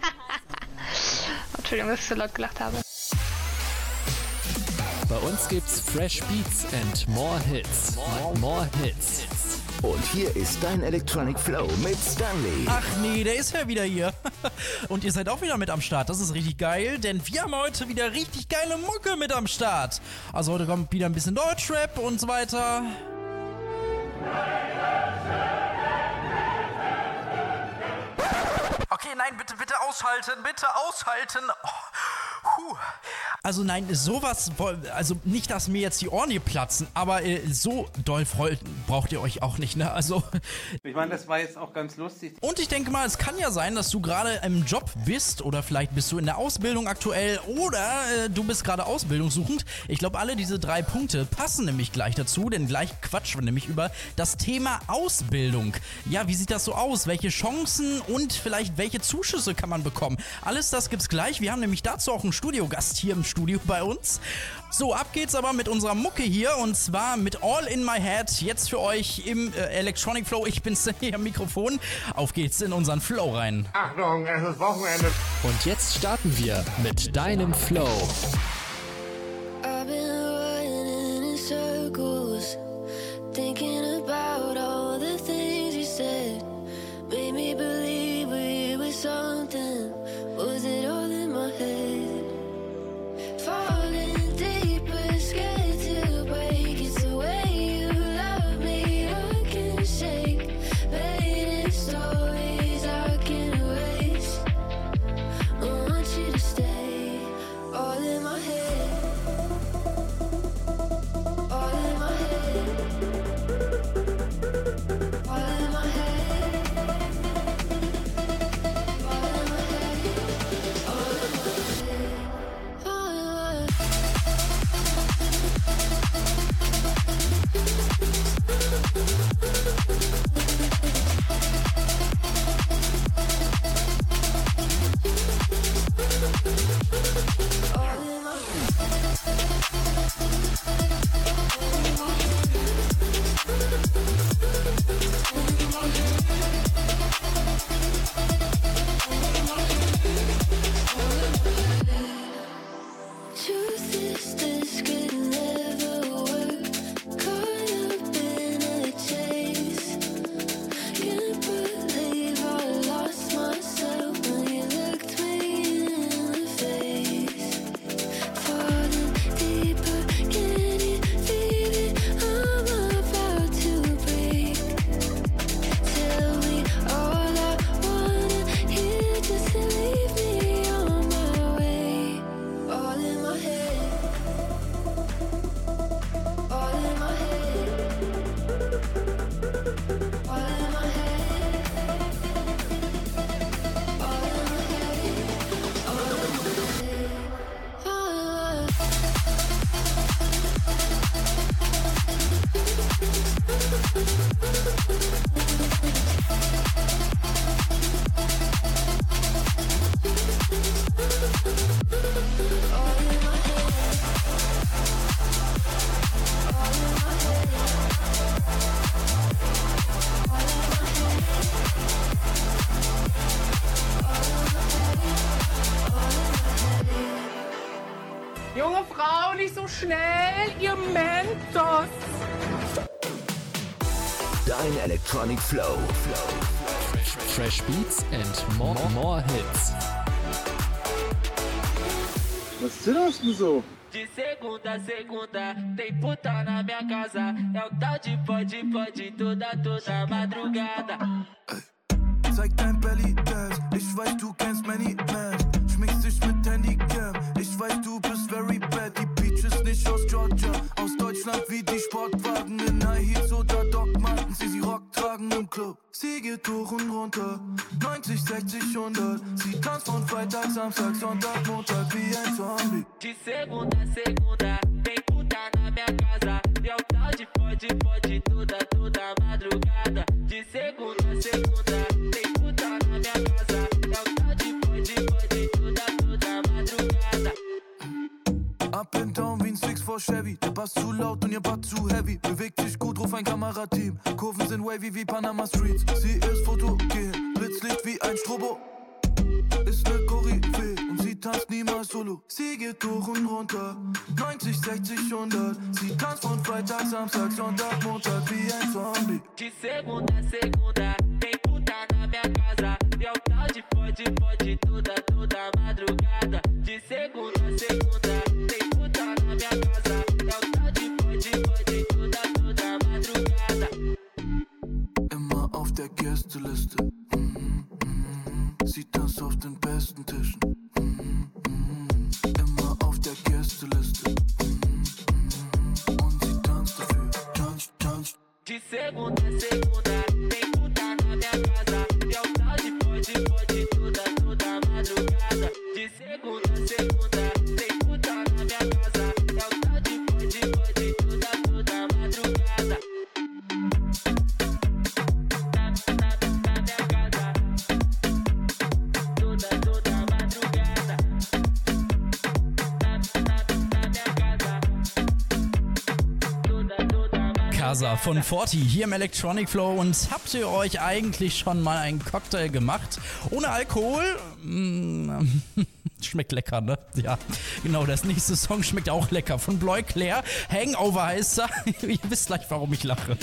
Entschuldigung, dass ich so laut gelacht habe. Bei uns gibt's Fresh Beats and more Hits. More, more Hits. Und hier ist dein Electronic Flow mit Stanley. Ach nee, der ist ja wieder hier. Und ihr seid auch wieder mit am Start. Das ist richtig geil, denn wir haben heute wieder richtig geile Mucke mit am Start. Also heute kommt wieder ein bisschen Deutschrap und so weiter. Okay, nein, bitte, bitte aushalten, bitte aushalten. Oh. Puh. Also nein, sowas, also nicht, dass mir jetzt die Ohren hier platzen, aber äh, so doll freut, braucht ihr euch auch nicht, ne? Also. Ich meine, das war jetzt auch ganz lustig. Und ich denke mal, es kann ja sein, dass du gerade im Job bist oder vielleicht bist du in der Ausbildung aktuell oder äh, du bist gerade ausbildungssuchend. Ich glaube, alle diese drei Punkte passen nämlich gleich dazu, denn gleich quatschen wir nämlich über das Thema Ausbildung. Ja, wie sieht das so aus? Welche Chancen und vielleicht welche Zuschüsse kann man bekommen? Alles das gibt's gleich. Wir haben nämlich dazu auch einen Studiogast hier im Studio bei uns. So, ab geht's aber mit unserer Mucke hier und zwar mit All in My Head. Jetzt für euch im äh, Electronic Flow. Ich bin's hier am Mikrofon. Auf geht's in unseren Flow rein. Achtung, es ist Wochenende. Und jetzt starten wir mit deinem Flow. I've been running in circles, thinking about all the things you said. Made me believe we were something. Dein Electronic Flow. Fresh Beats and more, more Hits. Was zitterst du so? De segunda a segunda, tem puta na minha casa. É o tal de pode, pode, toda, toda madrugada. Zeig dein Belly Dance. Ich weiß, du kennst many Sie geht runter. 90, 60, 100. Sie tanzt von Freitag, Samstag, Sonntag, Montag wie ein Zombie. De segunda a segunda, tem puta na minha casa. É o tal de pode, pode, toda, vor Chevy. Der Bass zu laut und ihr Butt zu heavy. Bewegt sich gut, ruf ein Kamerateam. Kurven sind wavy wie Panama Streets. Sie ist fotogen, Blitzlicht wie ein Strobo. ist ne Koryphäe und sie tanzt niemals solo. Sie geht hoch und runter, 90, 60, 100. Sie tanzt von Freitag, Samstag, Sonntag, Montag wie ein Zombie. De segunda segunda, tem puta na minha casa. E é o tal de fode, fode toda, toda von Forti hier im Electronic Flow und habt ihr euch eigentlich schon mal einen Cocktail gemacht? Ohne Alkohol? Mm, Schmeckt lecker, ne? Ja, genau, das nächste Song schmeckt auch lecker. Von Bloy Claire, Hangover heißt er. ihr wisst gleich, warum ich lache.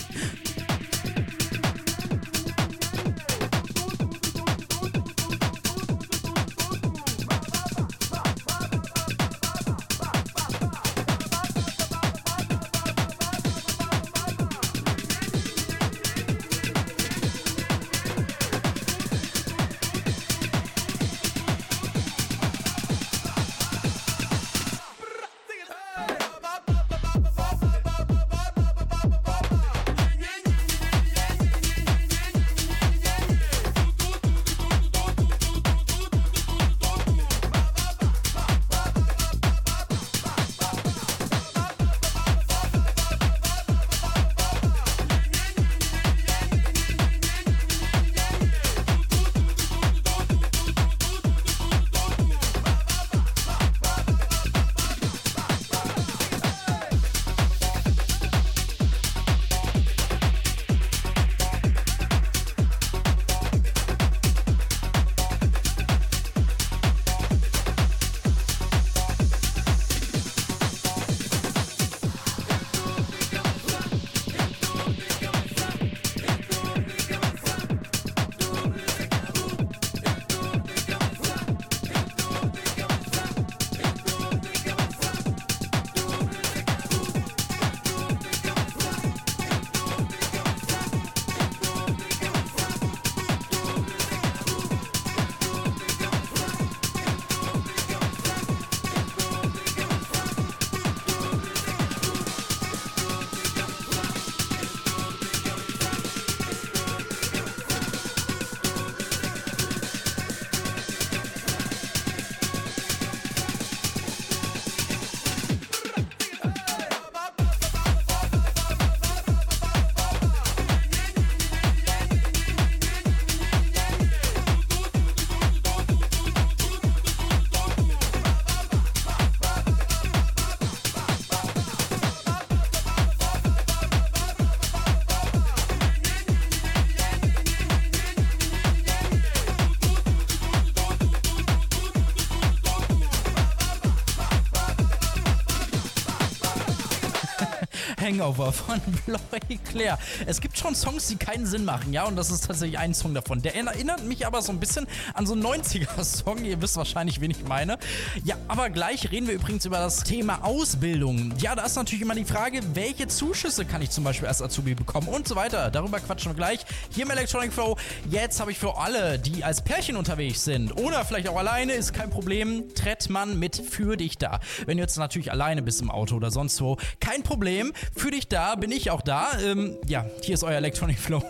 Hangover von Bloy Claire. Es gibt schon Songs, die keinen Sinn machen, ja, und das ist tatsächlich ein Song davon. Der erinnert mich aber so ein bisschen an so einen 90er-Song. Ihr wisst wahrscheinlich, wen ich meine. Ja, aber gleich reden wir übrigens über das Thema Ausbildung. Ja, da ist natürlich immer die Frage, welche Zuschüsse kann ich zum Beispiel als Azubi bekommen und so weiter. Darüber quatschen wir gleich hier im Electronic Flow. Jetzt habe ich für alle, die als Pärchen unterwegs sind oder vielleicht auch alleine, ist kein Problem. Trettmann mit für dich da. Wenn du jetzt natürlich alleine bist im Auto oder sonst wo, kein Problem. Für dich da bin ich auch da. Ähm, ja, hier ist euer Electronic Flow.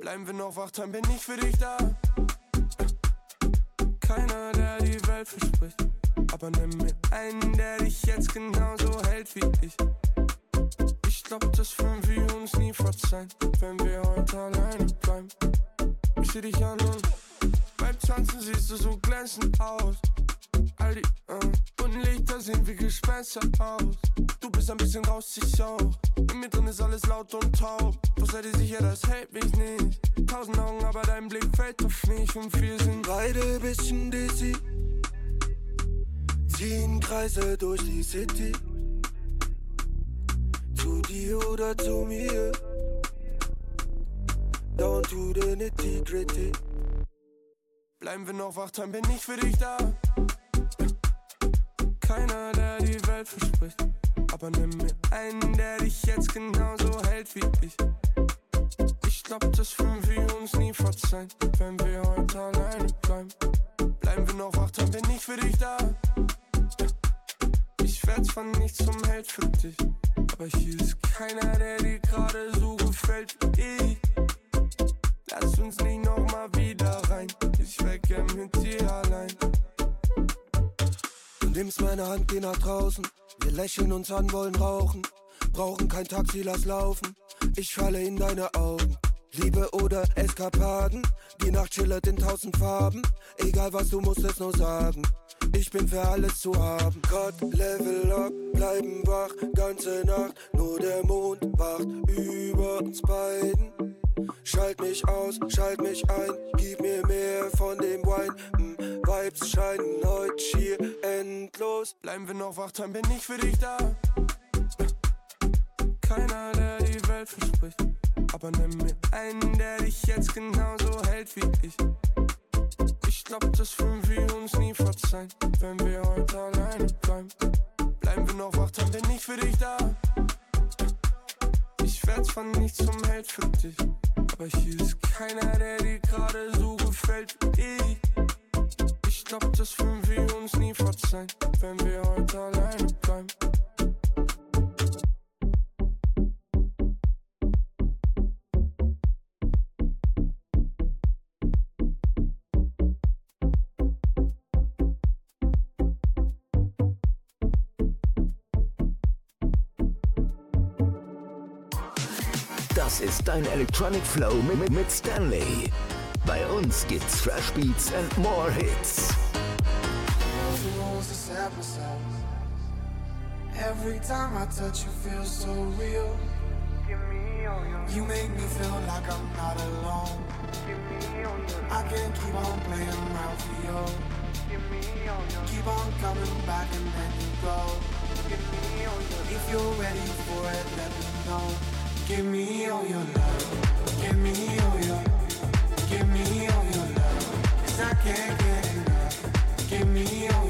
Bleiben wir noch wach, dann bin ich für dich da. Keiner, der die Welt verspricht. Aber nimm mir einen, der dich jetzt genauso hält wie ich. Ich glaub, das würden wir uns nie verzeihen, wenn wir heute alleine bleiben. Ich seh dich an und beim Tanzen siehst du so glänzend aus. All die äh, bunten Lichter sehen wie Gespenster aus. Du bist bist ein bisschen raus, ich auch. In mir drin ist alles laut und taub. Doch sei dir sicher, das hält mich nicht. Tausend Augen, aber dein Blick fällt auf mich. Und wir sind beide bisschen dizzy. Ziehen Kreise durch die City. Zu dir oder zu mir. Down to the nitty gritty. Bleiben wir noch wach, dann bin ich für dich da. Keiner, der die Welt verspricht. Aber nimm mir einen, der dich jetzt genauso hält wie ich. Ich glaub, das würden wir uns nie verzeihen, wenn wir heute alleine bleiben. Bleiben wir noch wach, dann bin ich für dich da. Ich werd zwar nicht zum Held für dich, aber hier ist keiner, der dir gerade so gefällt wie ich. Lass uns nicht nochmal wieder rein, ich wär gern mit dir allein. Nimmst meine Hand, geh nach draußen. Wir lächeln uns an, wollen rauchen. Brauchen kein Taxi, lass laufen. Ich falle in deine Augen. Liebe oder Eskapaden. Die Nacht schillert in tausend Farben. Egal was, du musst es nur sagen. Ich bin für alles zu haben. Cut, Level up, bleiben wach, ganze Nacht. Nur der Mond wacht über uns beiden. Schalt mich aus, schalt mich ein, gib mir mehr von dem Wein. Mm, Vibes scheinen heute schier endlos. Bleiben wir noch wach, dann bin ich für dich da. Keiner, der die Welt verspricht. Aber nimm mir einen, der dich jetzt genauso hält wie ich. Ich glaub, das würden wir uns nie verzeihen, wenn wir heute alleine bleiben. Bleiben wir noch wach, dann bin ich für dich da. Ich werd zwar nicht zum Held für dich, aber hier ist keiner, der dir gerade so gefällt wie ich. Ich glaub, das würden wir uns nie verzeihen, wenn wir heute alleine ist dein Electronic Flow mit, mit Stanley. Bei uns gibt's Fresh Beats and more Hits. Every time I touch you feel so real. You make me feel like I'm not alone. I can't keep on playing around for you. Keep on coming back and then you go. If you're ready for it, let me know. Give me all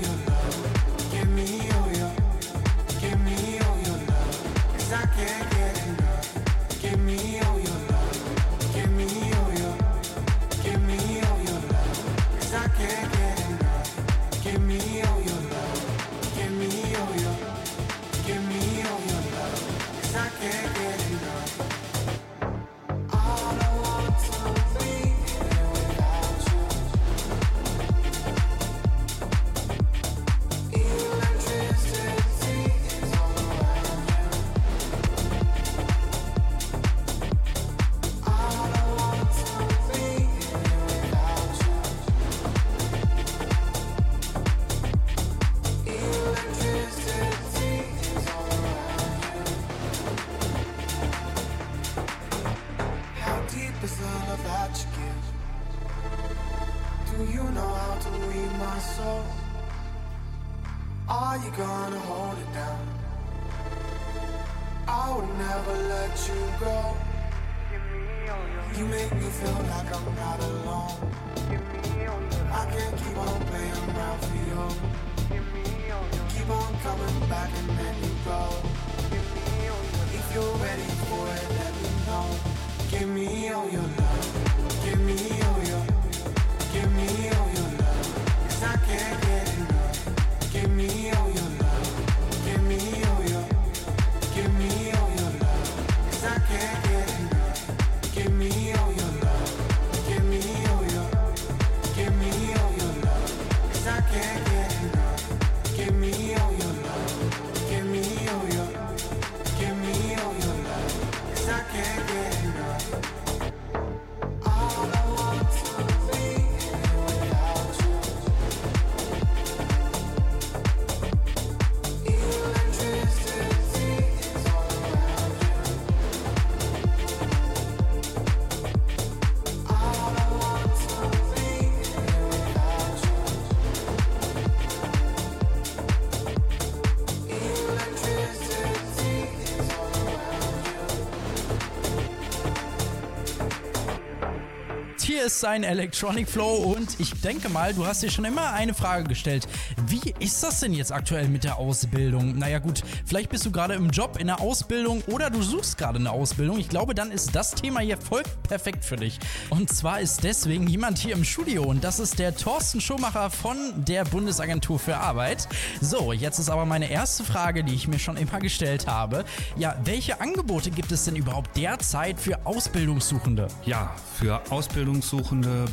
hier ist sein Electronic Flow und ich denke mal, du hast dir schon immer eine Frage gestellt. Wie ist das denn jetzt aktuell mit der Ausbildung? Naja gut, vielleicht bist du gerade im Job, in der Ausbildung oder du suchst gerade eine Ausbildung. Ich glaube, dann ist das Thema hier voll perfekt für dich. Und zwar ist deswegen jemand hier im Studio und das ist der Thorsten Schumacher von der Bundesagentur für Arbeit. So, jetzt ist aber meine erste Frage, die ich mir schon immer gestellt habe. Ja, welche Angebote gibt es denn überhaupt derzeit für Ausbildungssuchende? Ja, für Ausbildungssuchende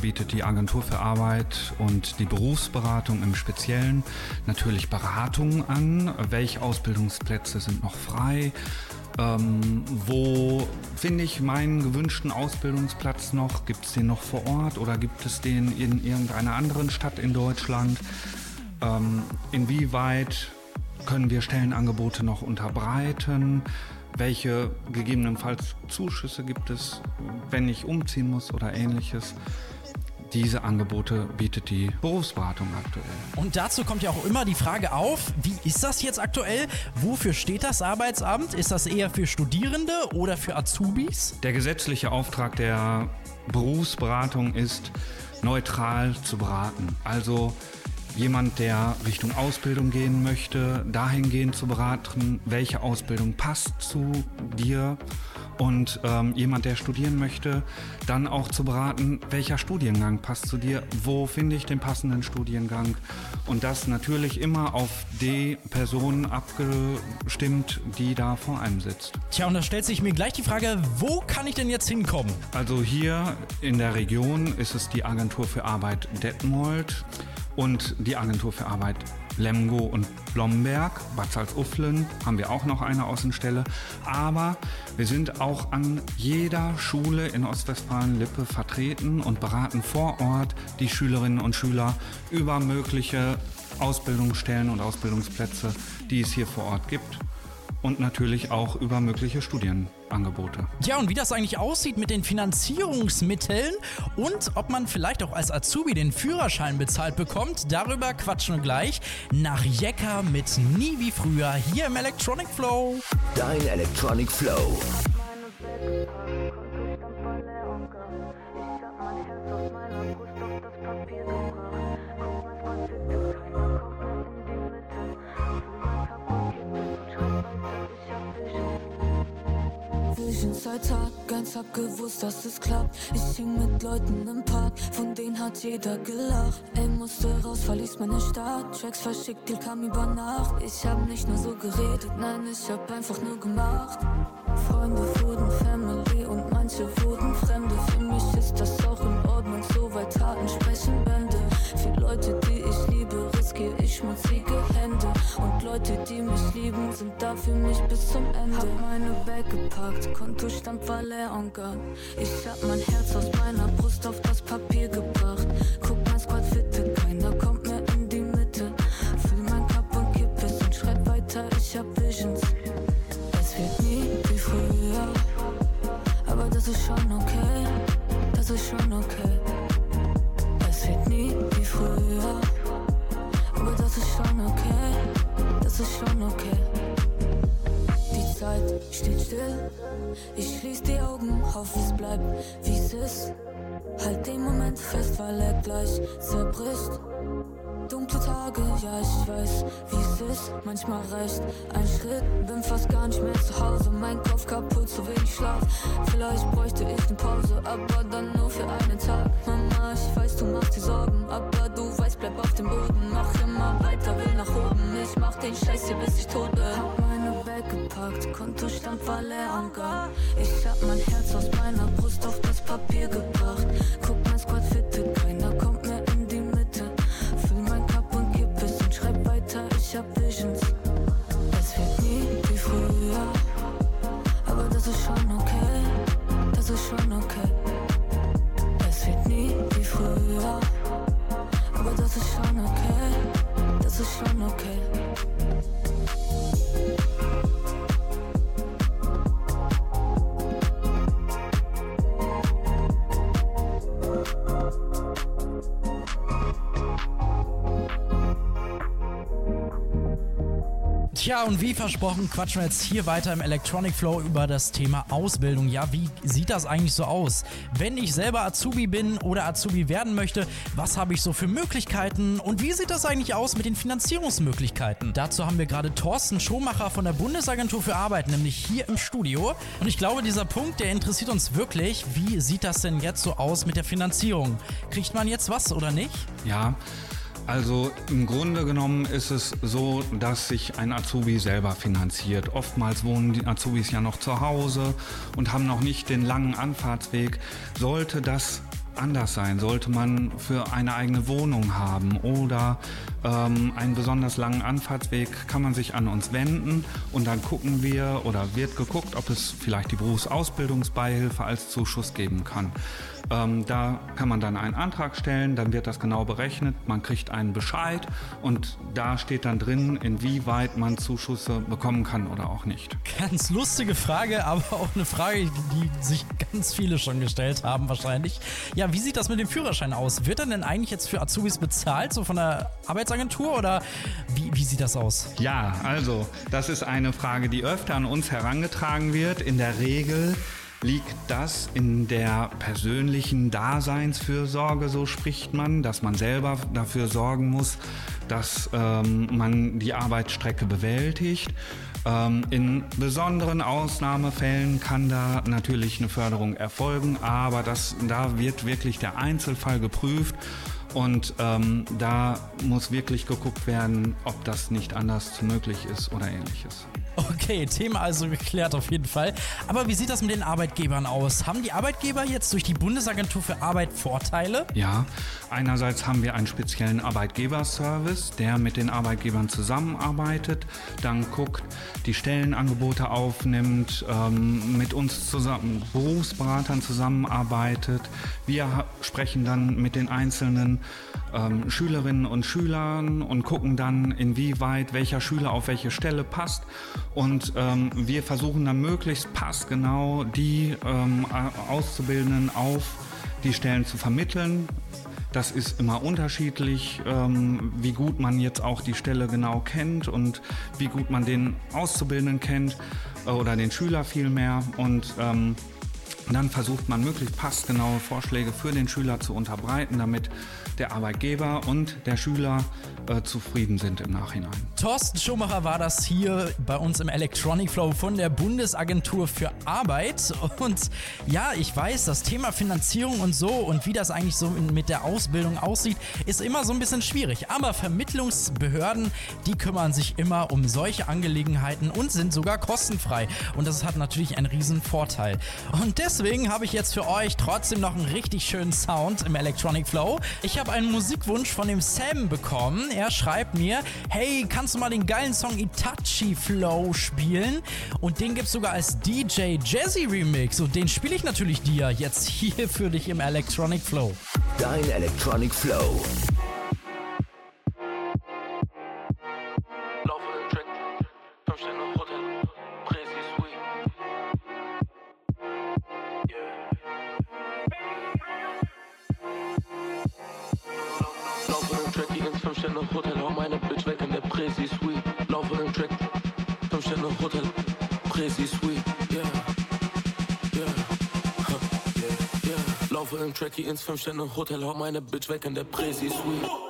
bietet die Agentur für Arbeit und die Berufsberatung im Speziellen natürlich Beratungen an. Welche Ausbildungsplätze sind noch frei? Ähm, wo finde ich meinen gewünschten Ausbildungsplatz noch? Gibt es den noch vor Ort oder gibt es den in irgendeiner anderen Stadt in Deutschland? Ähm, inwieweit können wir Stellenangebote noch unterbreiten? Welche gegebenenfalls Zuschüsse gibt es, wenn ich umziehen muss oder ähnliches? Diese Angebote bietet die Berufsberatung aktuell. Und dazu kommt ja auch immer die Frage auf, wie ist das jetzt aktuell? Wofür steht das Arbeitsamt? Ist das eher für Studierende oder für Azubis? Der gesetzliche Auftrag der Berufsberatung ist, neutral zu beraten. Also jemand, der Richtung Ausbildung gehen möchte, dahingehend zu beraten, welche Ausbildung passt zu dir und ähm, jemand, der studieren möchte, dann auch zu beraten, welcher Studiengang passt zu dir, wo finde ich den passenden Studiengang und das natürlich immer auf die Person abgestimmt, die da vor einem sitzt. Tja, und da stellt sich mir gleich die Frage, wo kann ich denn jetzt hinkommen? Also hier in der Region ist es die Agentur für Arbeit Detmold und die Agentur für Arbeit Lemgo und Blomberg. Bad Salzuflen haben wir auch noch eine Außenstelle. Aber wir sind auch an jeder Schule in Ostwestfalen-Lippe vertreten und beraten vor Ort die Schülerinnen und Schüler über mögliche Ausbildungsstellen und Ausbildungsplätze, die es hier vor Ort gibt. Und natürlich auch über mögliche Studienangebote. Ja, und wie das eigentlich aussieht mit den Finanzierungsmitteln und ob man vielleicht auch als Azubi den Führerschein bezahlt bekommt, darüber quatschen wir gleich nach Jecker mit Nie wie früher hier im Electronic Flow. Dein Electronic Flow. Vision seit Tag eins hab gewusst, dass es klappt. Ich hing mit Leuten im Park, von denen hat jeder gelacht. Ey, musste raus, verließ meine Stadt. Tracks verschickt, Deal kam über Nacht. Ich hab nicht nur so geredet, nein, ich hab einfach nur gemacht. Freunde wurden Family und manche wurden Fremde. Für mich ist das Leute, die mich lieben, sind da für mich bis zum Ende. Hab meine Bag gepackt, Kontostand war leer und gone. Ich hab mein Herz aus meiner Brust auf das Papier gebracht. Guck Tja, und wie versprochen, quatschen wir jetzt hier weiter im Electronic Flow über das Thema Ausbildung. Ja, wie sieht das eigentlich so aus? Wenn ich selber Azubi bin oder Azubi werden möchte, was habe ich so für Möglichkeiten und wie sieht das eigentlich aus mit den Finanzierungsmöglichkeiten? Dazu haben wir gerade Thorsten Schomacher von der Bundesagentur für Arbeit, nämlich hier im Studio. Und ich glaube, dieser Punkt, der interessiert uns wirklich. Wie sieht das denn jetzt so aus mit der Finanzierung? Kriegt man jetzt was oder nicht? Ja, also im Grunde genommen ist es so, dass sich ein Azubi selber finanziert. Oftmals wohnen die Azubis ja noch zu Hause und haben noch nicht den langen Anfahrtsweg. Sollte das anders sein, sollte man für eine eigene Wohnung haben oder ähm, einen besonders langen Anfahrtsweg, kann man sich an uns wenden und dann gucken wir oder wird geguckt, ob es vielleicht die Berufsausbildungsbeihilfe als Zuschuss geben kann. Ähm, da kann man dann einen Antrag stellen, dann wird das genau berechnet, man kriegt einen Bescheid und da steht dann drin, inwieweit man Zuschüsse bekommen kann oder auch nicht. Ganz lustige Frage, aber auch eine Frage, die sich ganz viele schon gestellt haben wahrscheinlich. Ja, wie sieht das mit dem Führerschein aus? Wird er denn eigentlich jetzt für Azubis bezahlt, so von der Arbeitsagentur oder wie, wie sieht das aus? Ja, also das ist eine Frage, die öfter an uns herangetragen wird. In der Regel liegt das in der persönlichen Daseinsfürsorge, so spricht man, dass man selber dafür sorgen muss, dass ähm, man die Arbeitsstrecke bewältigt. Ähm, in besonderen Ausnahmefällen kann da natürlich eine Förderung erfolgen, aber das, da wird wirklich der Einzelfall geprüft. Und ähm, da muss wirklich geguckt werden, ob das nicht anders möglich ist oder ähnliches. Okay, Thema also geklärt auf jeden Fall. Aber wie sieht das mit den Arbeitgebern aus? Haben die Arbeitgeber jetzt durch die Bundesagentur für Arbeit Vorteile? Ja, einerseits haben wir einen speziellen Arbeitgeberservice, der mit den Arbeitgebern zusammenarbeitet, dann guckt, die Stellenangebote aufnimmt, ähm, mit uns zusammen, Berufsberatern zusammenarbeitet. Wir sprechen dann mit den einzelnen ähm, Schülerinnen und Schülern und gucken dann, inwieweit welcher Schüler auf welche Stelle passt. Und ähm, wir versuchen dann möglichst passgenau die ähm, Auszubildenden auf die Stellen zu vermitteln. Das ist immer unterschiedlich, ähm, wie gut man jetzt auch die Stelle genau kennt und wie gut man den Auszubildenden kennt äh, oder den Schüler vielmehr. Und ähm, dann versucht man möglichst passgenaue Vorschläge für den Schüler zu unterbreiten, damit der Arbeitgeber und der Schüler äh, zufrieden sind im Nachhinein. Thorsten Schumacher war das hier bei uns im Electronic Flow von der Bundesagentur für Arbeit. Und ja, ich weiß, das Thema Finanzierung und so und wie das eigentlich so mit der Ausbildung aussieht, ist immer so ein bisschen schwierig. Aber Vermittlungsbehörden, die kümmern sich immer um solche Angelegenheiten und sind sogar kostenfrei. Und das hat natürlich einen riesen Vorteil. Und deswegen habe ich jetzt für euch trotzdem noch einen richtig schönen Sound im Electronic Flow. Ich habe einen Musikwunsch von dem Sam bekommen. Er schreibt mir, hey, kannst du mal den geilen Song Itachi Flow spielen? Und den gibt's sogar als DJ Jazzy Remix. Und den spiele ich natürlich dir jetzt hier für dich im Electronic Flow. Dein Electronic Flow. 5 Sterne Hotel, hau meine Bitch weg in der Presi Suite. Laufe den Track, 5 Sterne Hotel, Presi Suite. Yeah, yeah, huh, yeah. Laufe den Track, geh ins 5 Sterne Hotel, hau meine Bitch weg in der Presi Suite.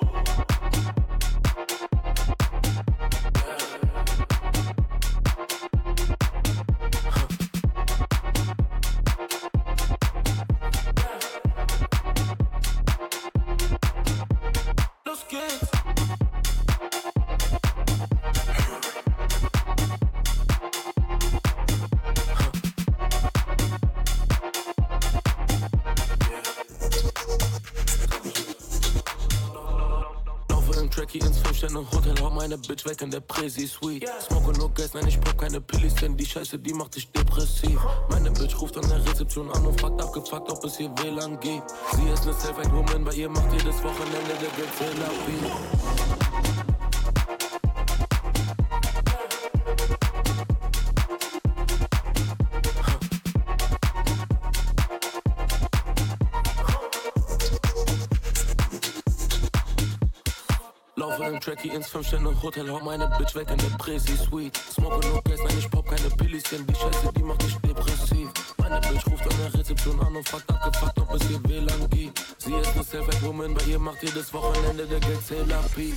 Bitch weg in der Presi-Suite. Smoke nur Gas, nein, ich brauch keine Pillis, denn die Scheiße, die macht dich depressiv. Meine Bitch ruft an der Rezeption an und fragt abgefuckt, ob es hier WLAN gibt. Sie ist ne Self-Made-Woman, bei ihr macht jedes Wochenende der Therapie. Trackie ins 5-Sterne-Hotel, hau meine Bitch weg in der Presi-Suite. Smoke no Gas, nein, ich pop keine Pillis, denn die Scheiße, die macht dich depressiv. Meine Bitch ruft an der Rezeption an und fragt abgefuckt, ob es hier WLAN gibt. Sie ist eine Self-Made-Woman, bei ihr macht jedes Wochenende der Geldzähler Piep.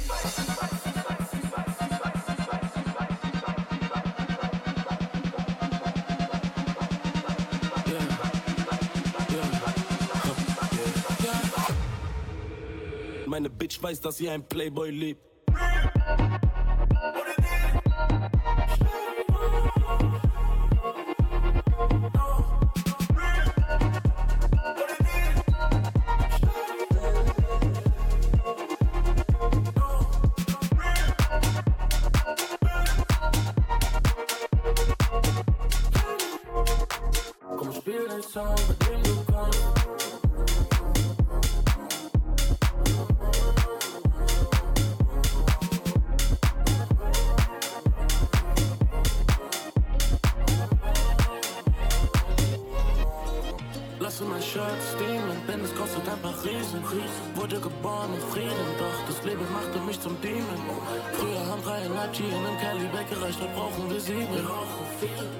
Meine Bitch weiß, dass sie ein Playboy liebt. Thank you.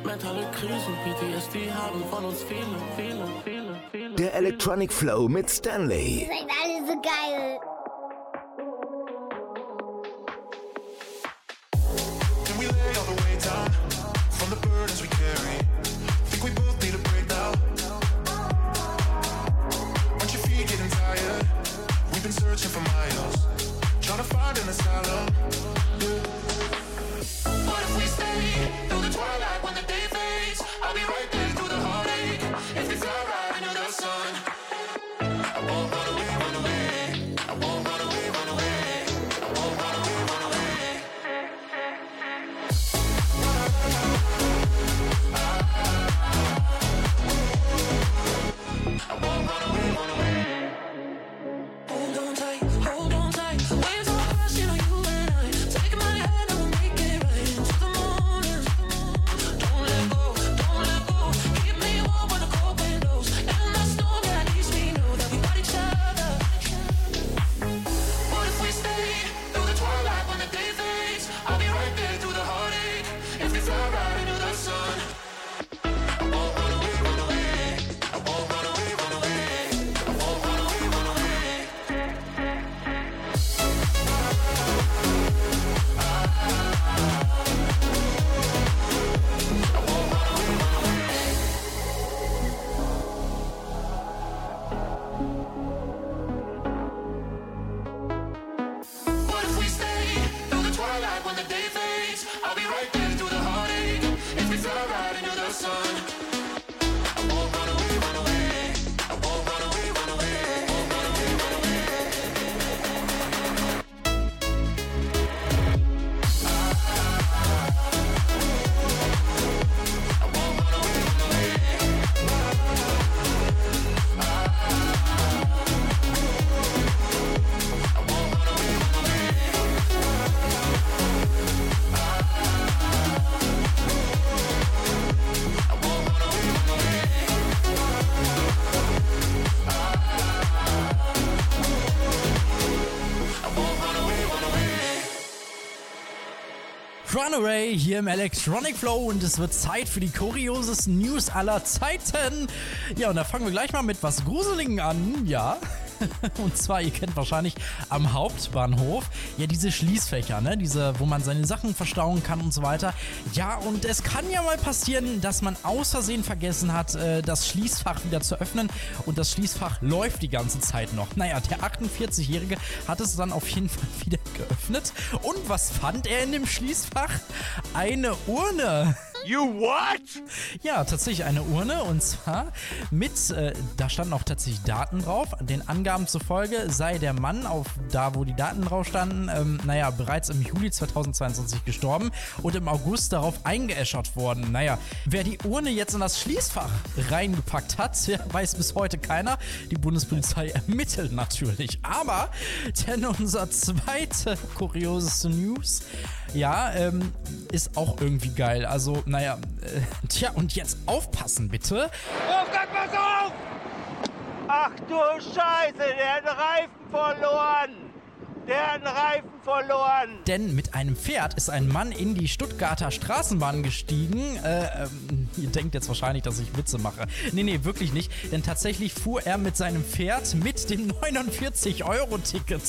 Mentale Krisen, PTSD haben von uns viele, viele, viele, viele. Der Electronic Flow mit Stanley. seid alle so geil. Runaway hier im Electronic Flow und es wird Zeit für die kuriosesten News aller Zeiten. Ja, und da fangen wir gleich mal mit was Gruseligen an, ja. Und zwar, ihr kennt wahrscheinlich am Hauptbahnhof ja diese Schließfächer, ne? Diese, wo man seine Sachen verstauen kann und so weiter. Ja, und es kann ja mal passieren, dass man aus Versehen vergessen hat, äh, das Schließfach wieder zu öffnen und das Schließfach läuft die ganze Zeit noch. Naja, der 48-Jährige hat es dann auf jeden Fall wieder geöffnet. Und was fand er in dem Schließfach? Eine Urne. You what? Ja, tatsächlich eine Urne und zwar mit, äh, da standen auch tatsächlich Daten drauf. Den Angaben zufolge sei der Mann auf da, wo die Daten drauf standen, ähm, naja, bereits im Juli 2022 gestorben und im August darauf eingeäschert worden. Naja, wer die Urne jetzt in das Schließfach reingepackt hat, weiß bis heute keiner. Die Bundespolizei ermittelt natürlich. Aber, denn unser zweite kurioseste News, ja, ähm, ist auch irgendwie geil. Also, naja, äh, tja, und jetzt aufpassen bitte. Wolfgang, pass auf! Ach du Scheiße, der hat den Reifen verloren! Der hat einen Reifen verloren. Denn mit einem Pferd ist ein Mann in die Stuttgarter Straßenbahn gestiegen. Äh, ähm, ihr denkt jetzt wahrscheinlich, dass ich Witze mache. Nee, nee, wirklich nicht. Denn tatsächlich fuhr er mit seinem Pferd mit dem 49-Euro-Ticket.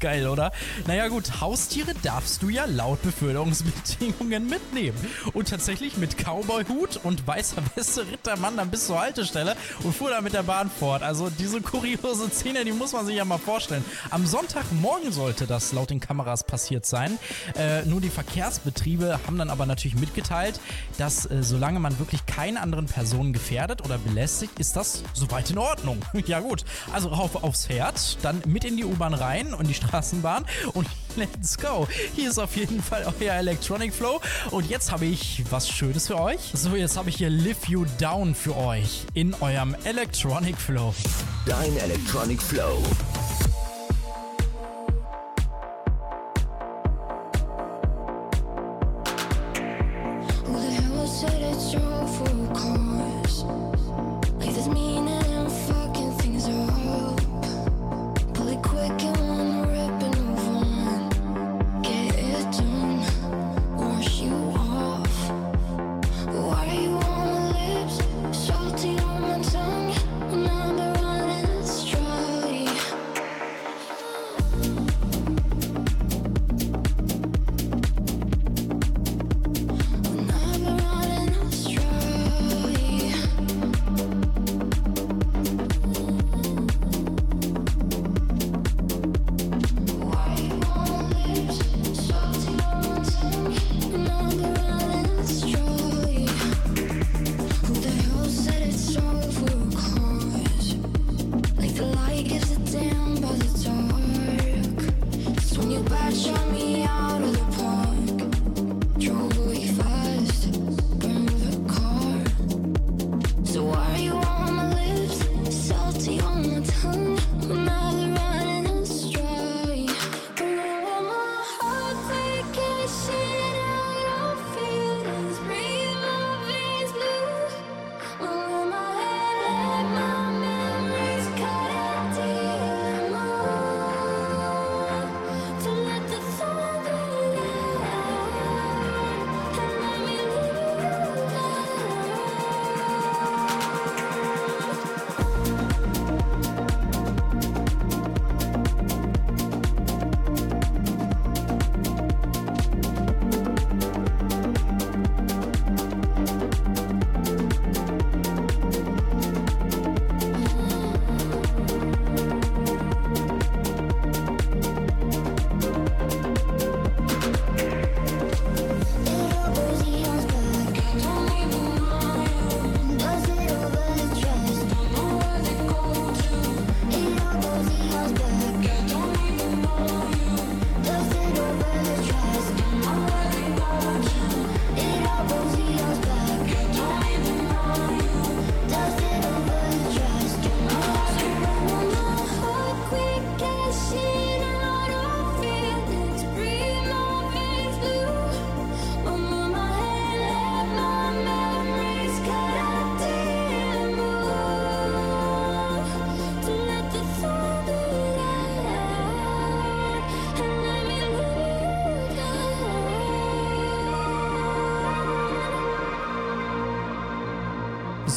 Geil, oder? Naja gut, Haustiere darfst du ja laut Beförderungsbedingungen mitnehmen. Und tatsächlich mit Cowboy-Hut und weißer Weste ritt der Mann dann bis zur Haltestelle und fuhr dann mit der Bahn fort. Also diese kuriose Szene, die muss man sich ja mal vorstellen. Am Sonntagmorgen sollte das laut den Kameras passiert sein. Äh, nur die Verkehrsbetriebe haben dann aber natürlich mitgeteilt, dass äh, solange man wirklich keine anderen Personen gefährdet oder belästigt, ist das soweit in Ordnung. ja gut, also rauf aufs Pferd, dann mit in die U-Bahn rein und die Straßenbahn und let's go. Hier ist auf jeden Fall euer Electronic Flow und jetzt habe ich was Schönes für euch. So, jetzt habe ich hier Lift You Down für euch in eurem Electronic Flow. Dein Electronic Flow.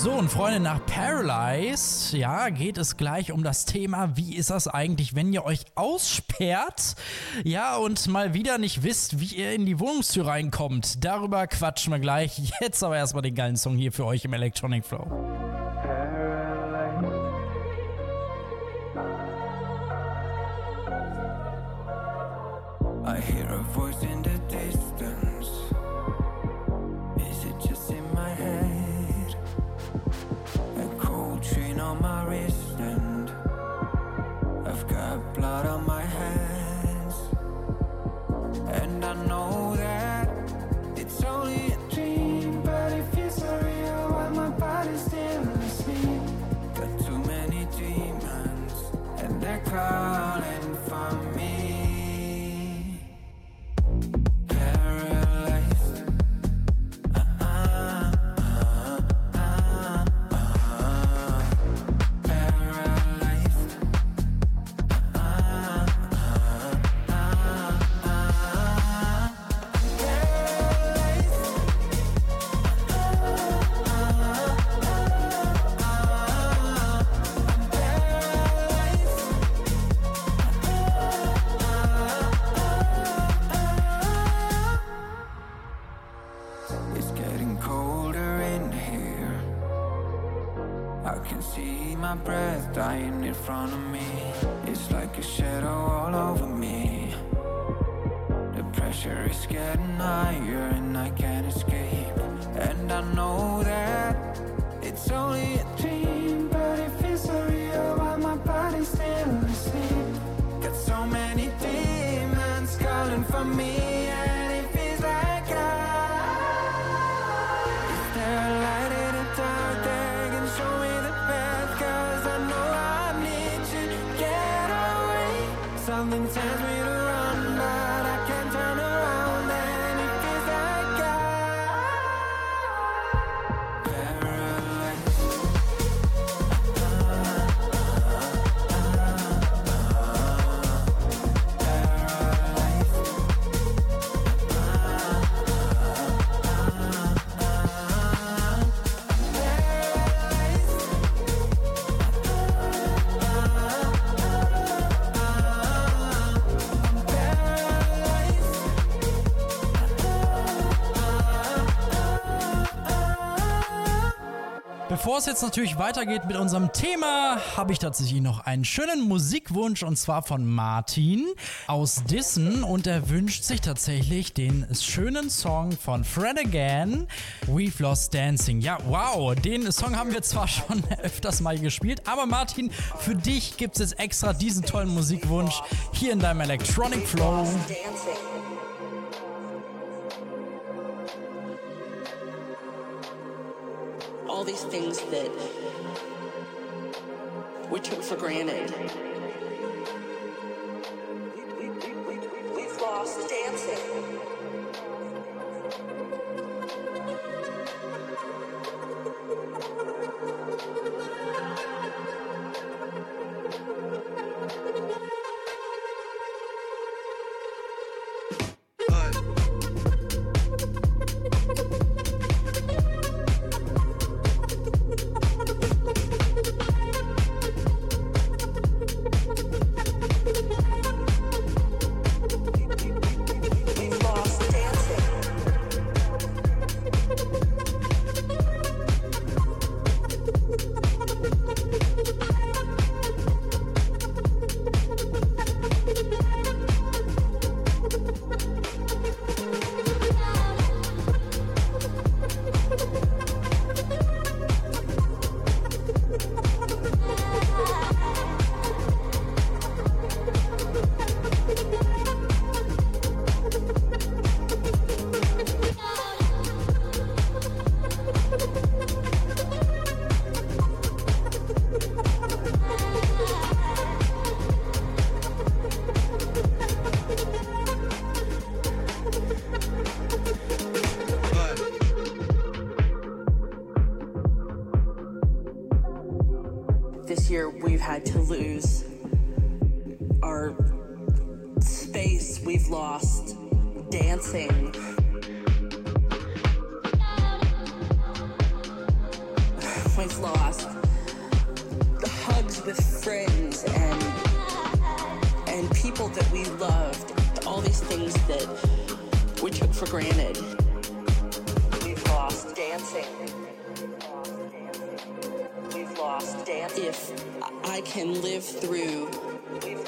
So, und Freunde, nach Paralyze, ja, geht es gleich um das Thema, wie ist das eigentlich, wenn ihr euch aussperrt, ja, und mal wieder nicht wisst, wie ihr in die Wohnungstür reinkommt. Darüber quatschen wir gleich. Jetzt aber erstmal den geilen Song hier für euch im Electronic Flow. colder in here. I can see my breath dying in front of me. It's like a shadow all over me. The pressure is getting higher and I can't escape. And I know that it's only a dream. Es jetzt natürlich weitergeht mit unserem Thema, habe ich tatsächlich noch einen schönen Musikwunsch und zwar von Martin aus Dissen und er wünscht sich tatsächlich den schönen Song von Fred Again, We've Lost Dancing. Ja, wow, den Song haben wir zwar schon öfters mal gespielt, aber Martin, für dich gibt es jetzt extra diesen tollen Musikwunsch hier in deinem Electronic Flow. All these things that we took for granted. We've lost dancing. Space, we've lost dancing. We've lost hugs with friends and and people that we loved, all these things that we took for granted. We've lost dancing. We've lost dancing. If I can live through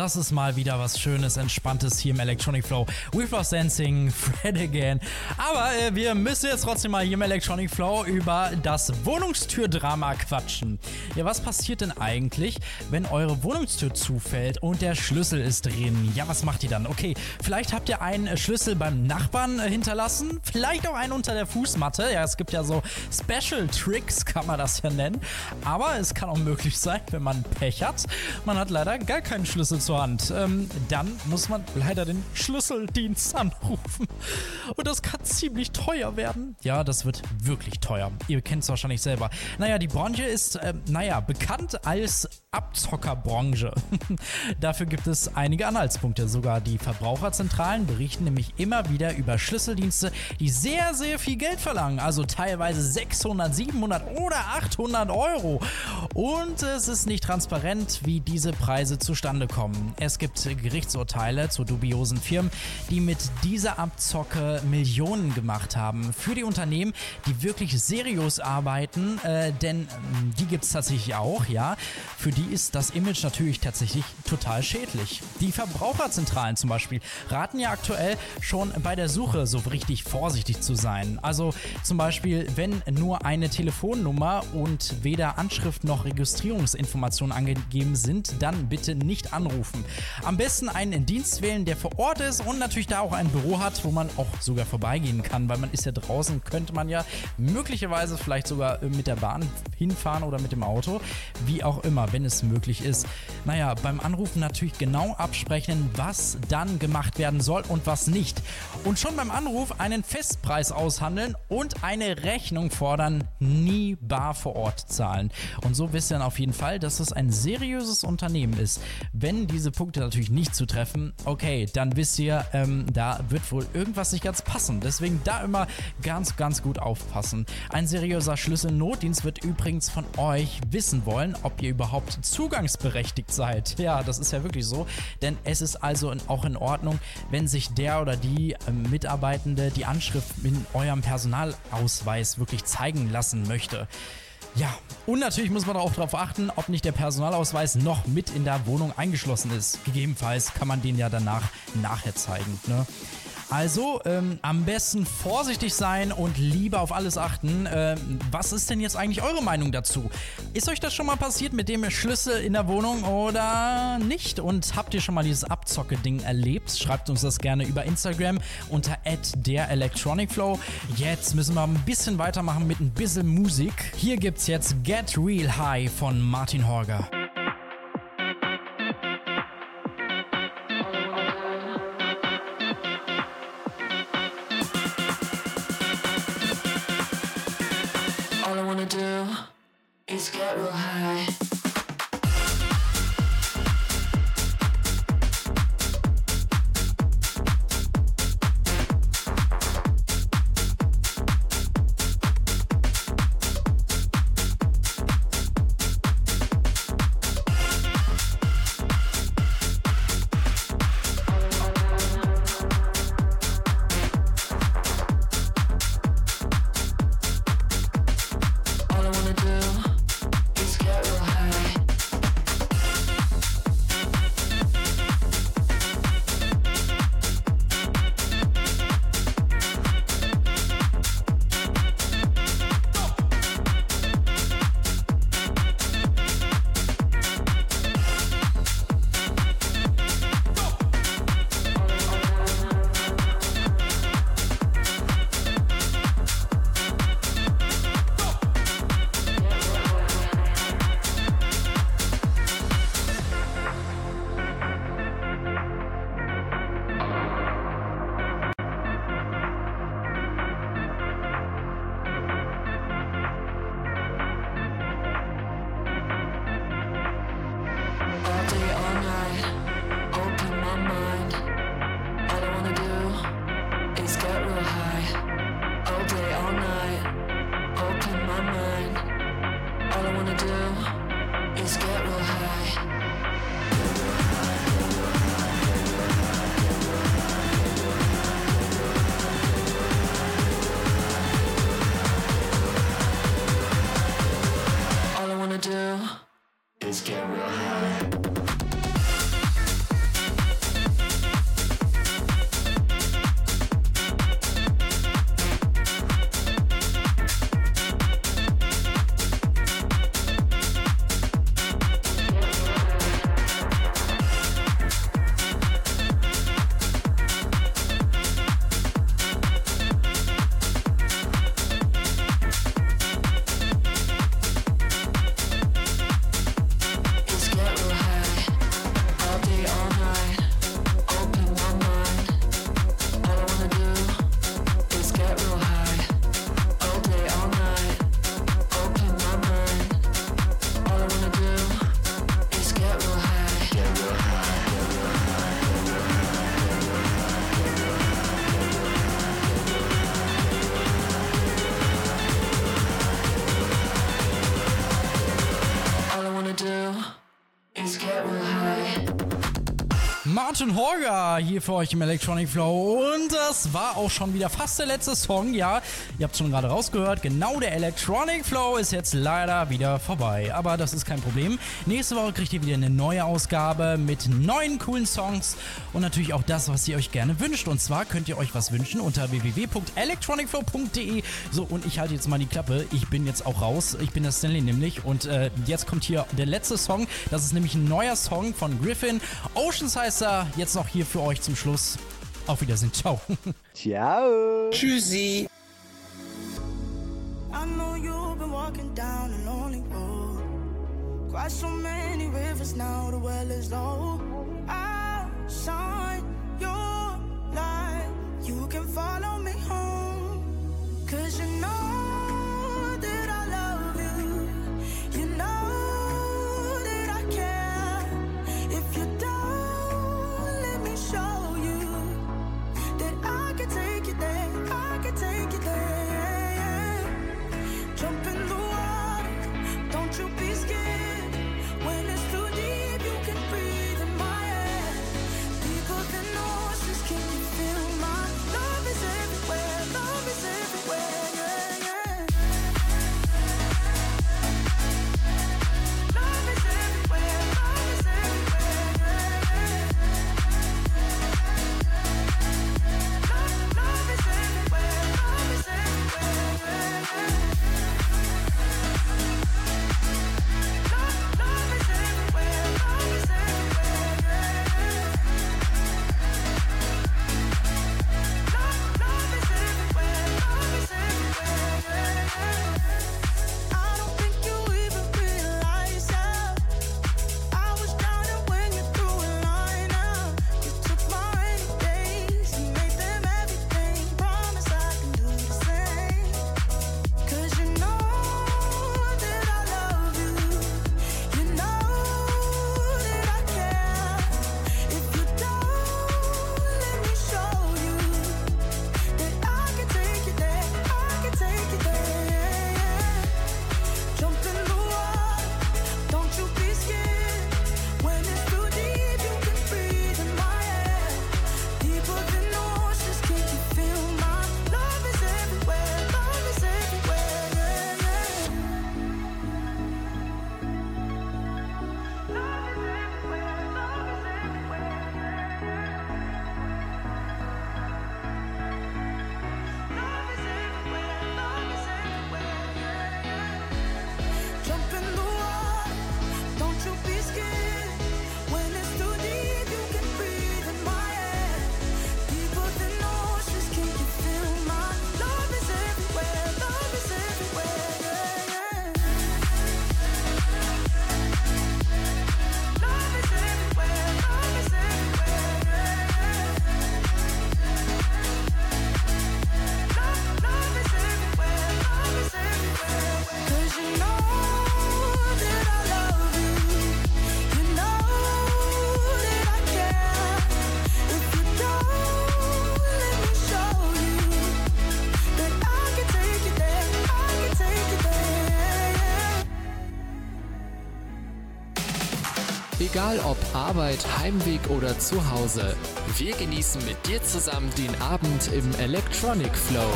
Das ist mal wieder was Schönes, Entspanntes hier im Electronic Flow. With Lost Dancing, Fred again. Aber äh, wir müssen jetzt trotzdem mal hier im Electronic Flow über das Wohnungstürdrama quatschen. Ja, was passiert denn eigentlich, wenn eure Wohnungstür zufällt und der Schlüssel ist drin? Ja, was macht ihr dann? Okay, vielleicht habt ihr einen Schlüssel beim Nachbarn äh, hinterlassen, vielleicht auch einen unter der Fußmatte. Ja, es gibt ja so Special Tricks, kann man das ja nennen. Aber es kann auch möglich sein, wenn man Pech hat. Man hat leider gar keinen Schlüssel zur Hand. Ähm, dann muss man leider den Schlüsseldienst anrufen. Und das kann ziemlich teuer werden. Ja, das wird wirklich teuer. Ihr kennt es wahrscheinlich selber. Naja, die Branche ist, äh, naja, bekannt als Abzockerbranche. Dafür gibt es einige Anhaltspunkte. Sogar die Verbraucherzentralen berichten nämlich immer wieder über Schlüsseldienste, die sehr, sehr viel Geld verlangen. Also teilweise 600, 700 oder 800 Euro. Und es ist nicht transparent, wie diese Preise zustande kommen. Es gibt Gerichtsurteile zu dubiosen Firmen, die mit dieser Abzocke Millionen gemacht haben. Für die Unternehmen, die wirklich seriös arbeiten, äh, denn ähm, die gibt es tatsächlich auch, ja. Für die ist das Image natürlich tatsächlich total schädlich. Die Verbraucherzentralen zum Beispiel raten ja aktuell schon bei der Suche so richtig vorsichtig zu sein. Also zum Beispiel, wenn nur eine Telefonnummer und weder Anschrift noch Registrierungsinformationen angegeben sind, dann bitte nicht anrufen. Am besten einen Dienst wählen, der vor Ort ist und natürlich da auch ein Büro hat, wo man auch sogar vorbeigehen kann, weil man ist ja draußen, könnte man ja möglicherweise vielleicht sogar mit der Bahn hinfahren oder mit dem Auto, wie auch immer, wenn es möglich ist. Naja, beim Anrufen natürlich genau absprechen, was dann gemacht werden soll und was nicht. Und schon beim Anruf einen Festpreis aushandeln und eine Rechnung fordern, nie bar vor Ort zahlen. Und so wisst ihr dann auf jeden Fall, dass es ein seriöses Unternehmen ist. Wenn diese Punkte natürlich nicht zutreffen, okay, dann wisst ihr, ähm, da wird wohl irgendwas nicht ganz passen. Deswegen da immer ganz, ganz gut aufpassen. Ein seriöser Schlüsselnotdienst wird übrigens von euch wissen wollen, ob ihr überhaupt zugangsberechtigt seid. Ja, das ist ja wirklich so. Denn es ist also in, auch in Ordnung, wenn sich der oder die ähm, Mitarbeitende die Anschrift in eurem Personalausweis wirklich zeigen lassen möchte. Ja, und natürlich muss man auch darauf achten, ob nicht der Personalausweis noch mit in der Wohnung eingeschlossen ist. Gegebenenfalls kann man den ja danach nachher zeigen. Ne? Also ähm, am besten vorsichtig sein und lieber auf alles achten. Ähm, was ist denn jetzt eigentlich eure Meinung dazu? Ist euch das schon mal passiert mit dem Schlüssel in der Wohnung oder nicht? Und habt ihr schon mal dieses Abzocke-Ding erlebt? Schreibt uns das gerne über Instagram unter der Electronic Flow. Jetzt müssen wir ein bisschen weitermachen mit ein bisschen Musik. Hier gibt's jetzt Get Real High von Martin Horger. Martin Horger hier für euch im Electronic Flow und das war auch schon wieder fast der letzte Song. Ja, ihr habt schon gerade rausgehört, genau der Electronic Flow ist jetzt leider wieder vorbei. Aber das ist kein Problem. Nächste Woche kriegt ihr wieder eine neue Ausgabe mit neuen coolen Songs und natürlich auch das, was ihr euch gerne wünscht. Und zwar könnt ihr euch was wünschen unter www.electronicflow.de. So, und ich halte jetzt mal die Klappe. Ich bin jetzt auch raus. Ich bin der Stanley nämlich. Und äh, jetzt kommt hier der letzte Song. Das ist nämlich ein neuer Song von Griffin. Oceans heißt er. Jetzt noch hier für euch zum Schluss. Auf Wiedersehen. Ciao. Ciao. Tschüssi. I know you've been walking down a lonely road. Quite so many rivers now, the well is low. I'll shine your light. You can follow me home. Cause you know Egal ob Arbeit, Heimweg oder zu Hause, wir genießen mit dir zusammen den Abend im Electronic Flow.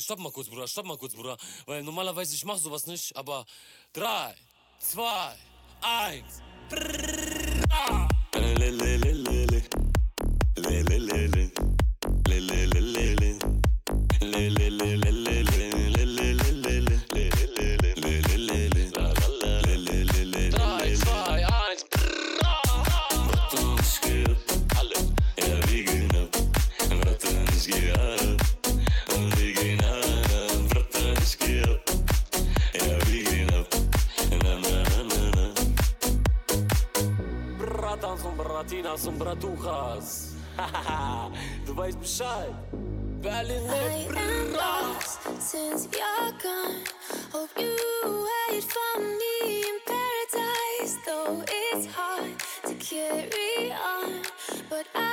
stopp mal kurz, Bruder, stopp mal kurz, Bruder. Weil normalerweise ich mache sowas nicht, aber 3, 2, 1. Bratuchas. du weißt Bescheid. Berlin I am lost since you're gone. Hope you wait for me in paradise, though it's hard to carry on. But I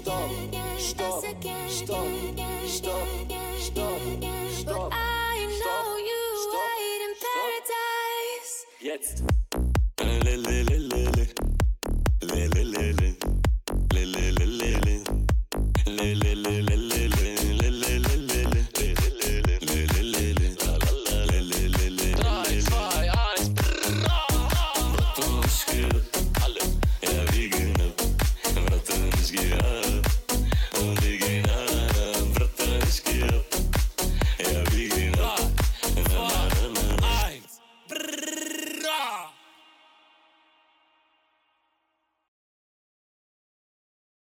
Stop. Stop. Stop. Stop. Stop. Stop. I know you wait in paradise. Jetzt.